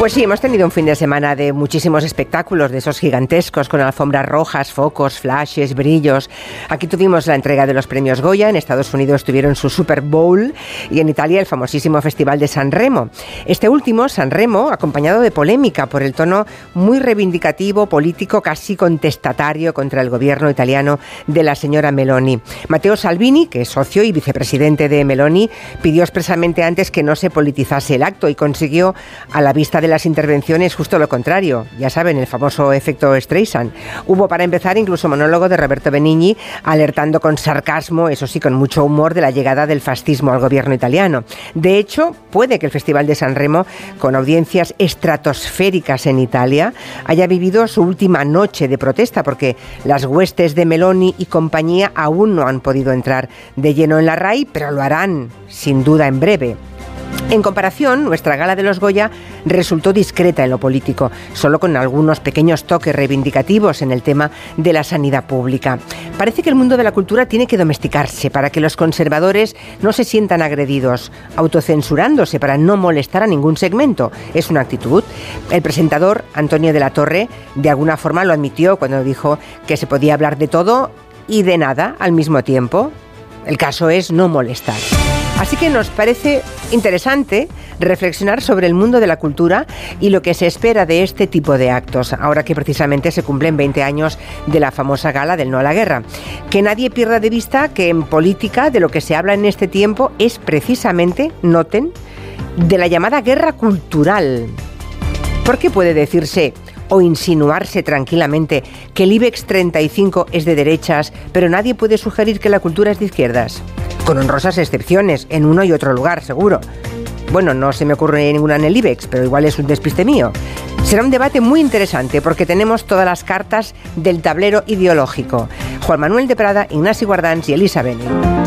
Pues sí, hemos tenido un fin de semana de muchísimos espectáculos, de esos gigantescos, con alfombras rojas, focos, flashes, brillos. Aquí tuvimos la entrega de los premios Goya, en Estados Unidos tuvieron su Super Bowl y en Italia el famosísimo Festival de San Remo. Este último, San Remo, acompañado de polémica por el tono muy reivindicativo, político, casi contestatario contra el gobierno italiano de la señora Meloni. Matteo Salvini, que es socio y vicepresidente de Meloni, pidió expresamente antes que no se politizase el acto y consiguió a la vista de las intervenciones justo lo contrario. Ya saben, el famoso efecto Streisand. Hubo para empezar incluso monólogo de Roberto Benigni alertando con sarcasmo, eso sí, con mucho humor, de la llegada del fascismo al gobierno italiano. De hecho, puede que el Festival de San Remo, con audiencias estratosféricas en Italia, haya vivido su última noche de protesta porque las huestes de Meloni y compañía aún no han podido entrar de lleno en la RAI, pero lo harán sin duda en breve. En comparación, nuestra gala de los Goya resultó discreta en lo político, solo con algunos pequeños toques reivindicativos en el tema de la sanidad pública. Parece que el mundo de la cultura tiene que domesticarse para que los conservadores no se sientan agredidos, autocensurándose para no molestar a ningún segmento. Es una actitud. El presentador, Antonio de la Torre, de alguna forma lo admitió cuando dijo que se podía hablar de todo y de nada al mismo tiempo. El caso es no molestar. Así que nos parece interesante reflexionar sobre el mundo de la cultura y lo que se espera de este tipo de actos, ahora que precisamente se cumplen 20 años de la famosa gala del no a la guerra. Que nadie pierda de vista que en política de lo que se habla en este tiempo es precisamente, noten, de la llamada guerra cultural. ¿Por qué puede decirse o insinuarse tranquilamente que el IBEX 35 es de derechas, pero nadie puede sugerir que la cultura es de izquierdas? Con honrosas excepciones, en uno y otro lugar, seguro. Bueno, no se me ocurre ninguna en el IBEX, pero igual es un despiste mío. Será un debate muy interesante porque tenemos todas las cartas del tablero ideológico. Juan Manuel de Prada, Ignacio Guardans y Elisa Beni.